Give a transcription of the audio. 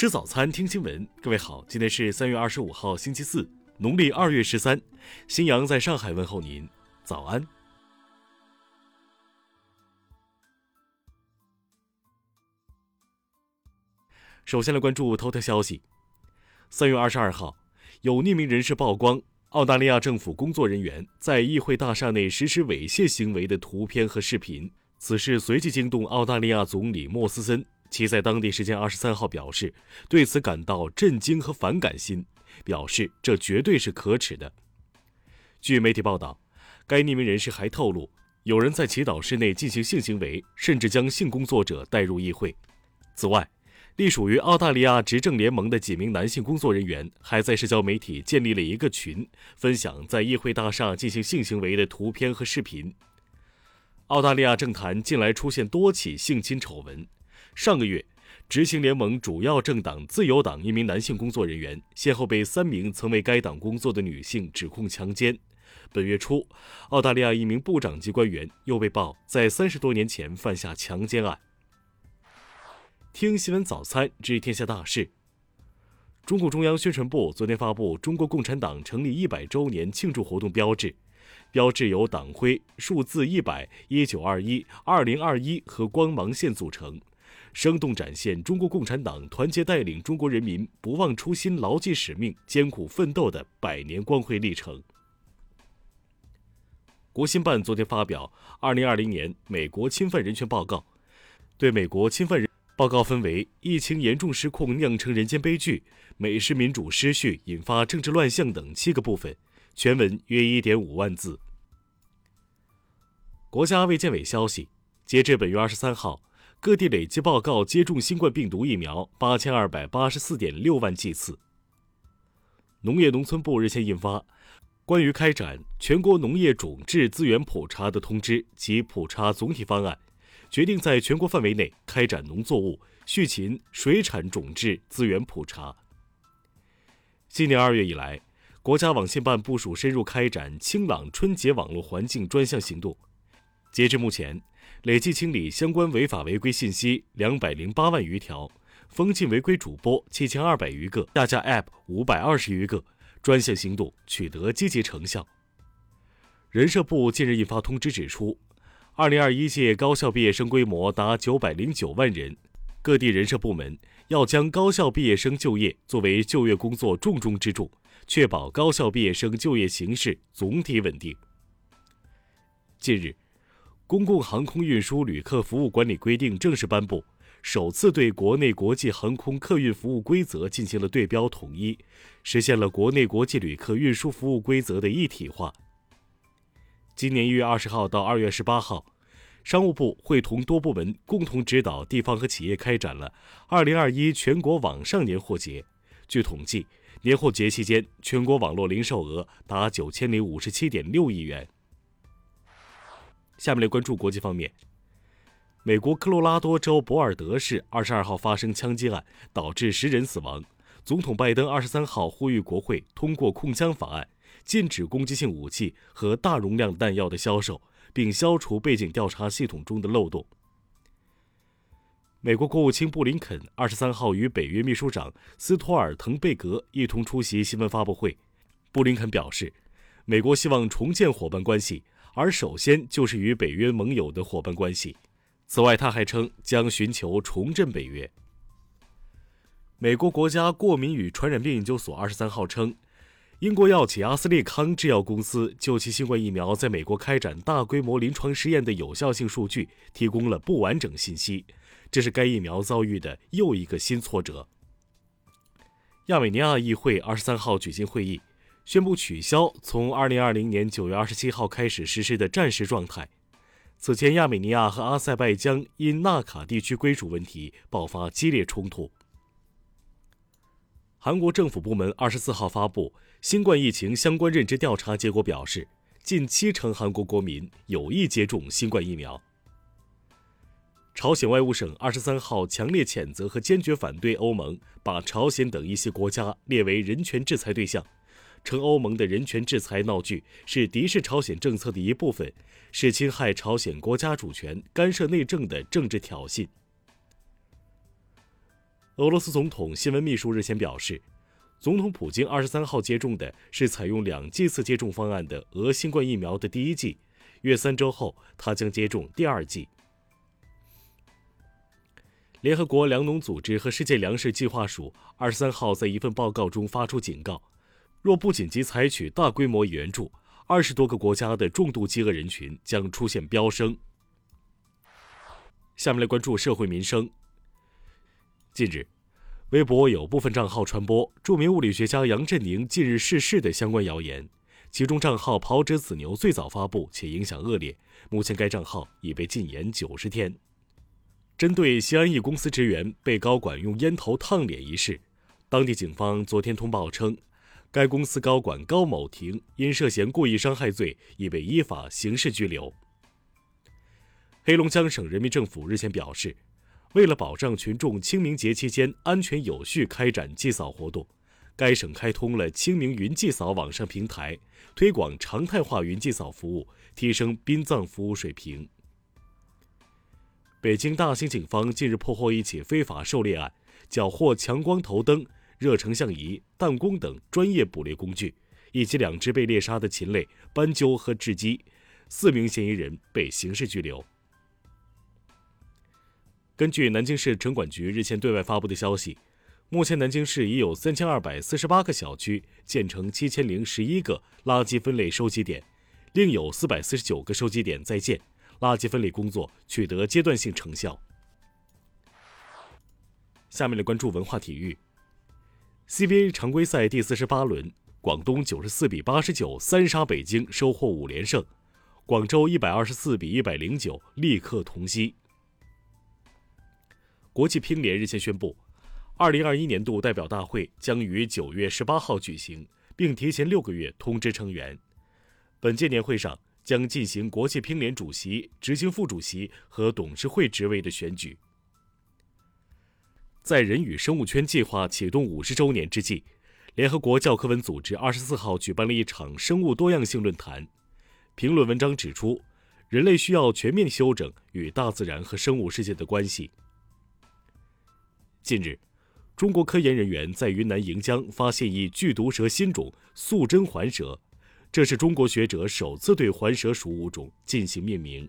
吃早餐，听新闻。各位好，今天是三月二十五号，星期四，农历二月十三。新阳在上海问候您，早安。首先来关注头条消息。三月二十二号，有匿名人士曝光澳大利亚政府工作人员在议会大厦内实施猥亵行为的图片和视频。此事随即惊动澳大利亚总理莫斯森，其在当地时间二十三号表示，对此感到震惊和反感心，表示这绝对是可耻的。据媒体报道，该匿名人士还透露，有人在祈祷室内进行性行为，甚至将性工作者带入议会。此外，隶属于澳大利亚执政联盟的几名男性工作人员还在社交媒体建立了一个群，分享在议会大厦进行性行为的图片和视频。澳大利亚政坛近来出现多起性侵丑闻。上个月，执行联盟主要政党自由党一名男性工作人员先后被三名曾为该党工作的女性指控强奸。本月初，澳大利亚一名部长级官员又被曝在三十多年前犯下强奸案。听新闻早餐知天下大事。中共中央宣传部昨天发布中国共产党成立一百周年庆祝活动标志。标志由党徽、数字一百、一九二一、二零二一和光芒线组成，生动展现中国共产党团结带领中国人民不忘初心、牢记使命、艰苦奋斗的百年光辉历程。国新办昨天发表《二零二零年美国侵犯人权报告》，对美国侵犯人报告分为疫情严重失控酿成人间悲剧、美式民主失序引发政治乱象等七个部分。全文约一点五万字。国家卫健委消息，截至本月二十三号，各地累计报告接种新冠病毒疫苗八千二百八十四点六万剂次。农业农村部日前印发《关于开展全国农业种质资源普查的通知及普查总体方案》，决定在全国范围内开展农作物、畜禽、水产种质资源普查。今年二月以来。国家网信办部署深入开展清朗春节网络环境专项行动，截至目前，累计清理相关违法违规信息两百零八万余条，封禁违规主播七千二百余个，下架 App 五百二十余个，专项行动取得积极成效。人社部近日印发通知指出，二零二一届高校毕业生规模达九百零九万人，各地人社部门要将高校毕业生就业作为就业工作重中之重。确保高校毕业生就业形势总体稳定。近日，《公共航空运输旅客服务管理规定》正式颁布，首次对国内国际航空客运服务规则进行了对标统一，实现了国内国际旅客运输服务规则的一体化。今年一月二十号到二月十八号，商务部会同多部门共同指导地方和企业开展了二零二一全国网上年货节。据统计，年货节期间，全国网络零售额达九千零五十七点六亿元。下面来关注国际方面。美国科罗拉多州博尔德市二十二号发生枪击案，导致十人死亡。总统拜登二十三号呼吁国会通过控枪法案，禁止攻击性武器和大容量弹药的销售，并消除背景调查系统中的漏洞。美国国务卿布林肯二十三号与北约秘书长斯托尔滕贝格一同出席新闻发布会。布林肯表示，美国希望重建伙伴关系，而首先就是与北约盟友的伙伴关系。此外，他还称将寻求重振北约。美国国家过敏与传染病研究所二十三号称，英国药企阿斯利康制药公司就其新冠疫苗在美国开展大规模临床试验的有效性数据提供了不完整信息。这是该疫苗遭遇的又一个新挫折。亚美尼亚议会二十三号举行会议，宣布取消从二零二零年九月二十七号开始实施的战时状态。此前，亚美尼亚和阿塞拜疆因纳卡地区归属问题爆发激烈冲突。韩国政府部门二十四号发布新冠疫情相关认知调查结果，表示近七成韩国国民有意接种新冠疫苗。朝鲜外务省二十三号强烈谴责和坚决反对欧盟把朝鲜等一些国家列为人权制裁对象，称欧盟的人权制裁闹剧是敌视朝鲜政策的一部分，是侵害朝鲜国家主权、干涉内政的政治挑衅。俄罗斯总统新闻秘书日前表示，总统普京二十三号接种的是采用两剂次接种方案的俄新冠疫苗的第一剂，约三周后他将接种第二剂。联合国粮农组织和世界粮食计划署二十三号在一份报告中发出警告：若不紧急采取大规模援助，二十多个国家的重度饥饿人群将出现飙升。下面来关注社会民生。近日，微博有部分账号传播著名物理学家杨振宁近日逝世的相关谣言，其中账号“跑者子牛”最早发布且影响恶劣，目前该账号已被禁言九十天。针对西安一公司职员被高管用烟头烫脸一事，当地警方昨天通报称，该公司高管高某婷因涉嫌故意伤害罪已被依法刑事拘留。黑龙江省人民政府日前表示，为了保障群众清明节期间安全有序开展祭扫活动，该省开通了清明云祭扫网上平台，推广常态化云祭扫服务，提升殡葬服务水平。北京大兴警方近日破获一起非法狩猎案，缴获强光头灯、热成像仪、弹弓等专业捕猎工具，以及两只被猎杀的禽类斑鸠和雉鸡，四名嫌疑人被刑事拘留。根据南京市城管局日前对外发布的消息，目前南京市已有三千二百四十八个小区建成七千零十一个垃圾分类收集点，另有四百四十九个收集点在建。垃圾分类工作取得阶段性成效。下面来关注文化体育。CBA 常规赛第四十八轮，广东九十四比八十九三杀北京，收获五连胜；广州一百二十四比一百零九力克同曦。国际乒联日前宣布，二零二一年度代表大会将于九月十八号举行，并提前六个月通知成员。本届年会上。将进行国际乒联主席、执行副主席和董事会职位的选举。在人与生物圈计划启动五十周年之际，联合国教科文组织二十四号举办了一场生物多样性论坛。评论文章指出，人类需要全面修整与大自然和生物世界的关系。近日，中国科研人员在云南盈江发现一剧毒蛇新种素贞环蛇。这是中国学者首次对环蛇属物种进行命名。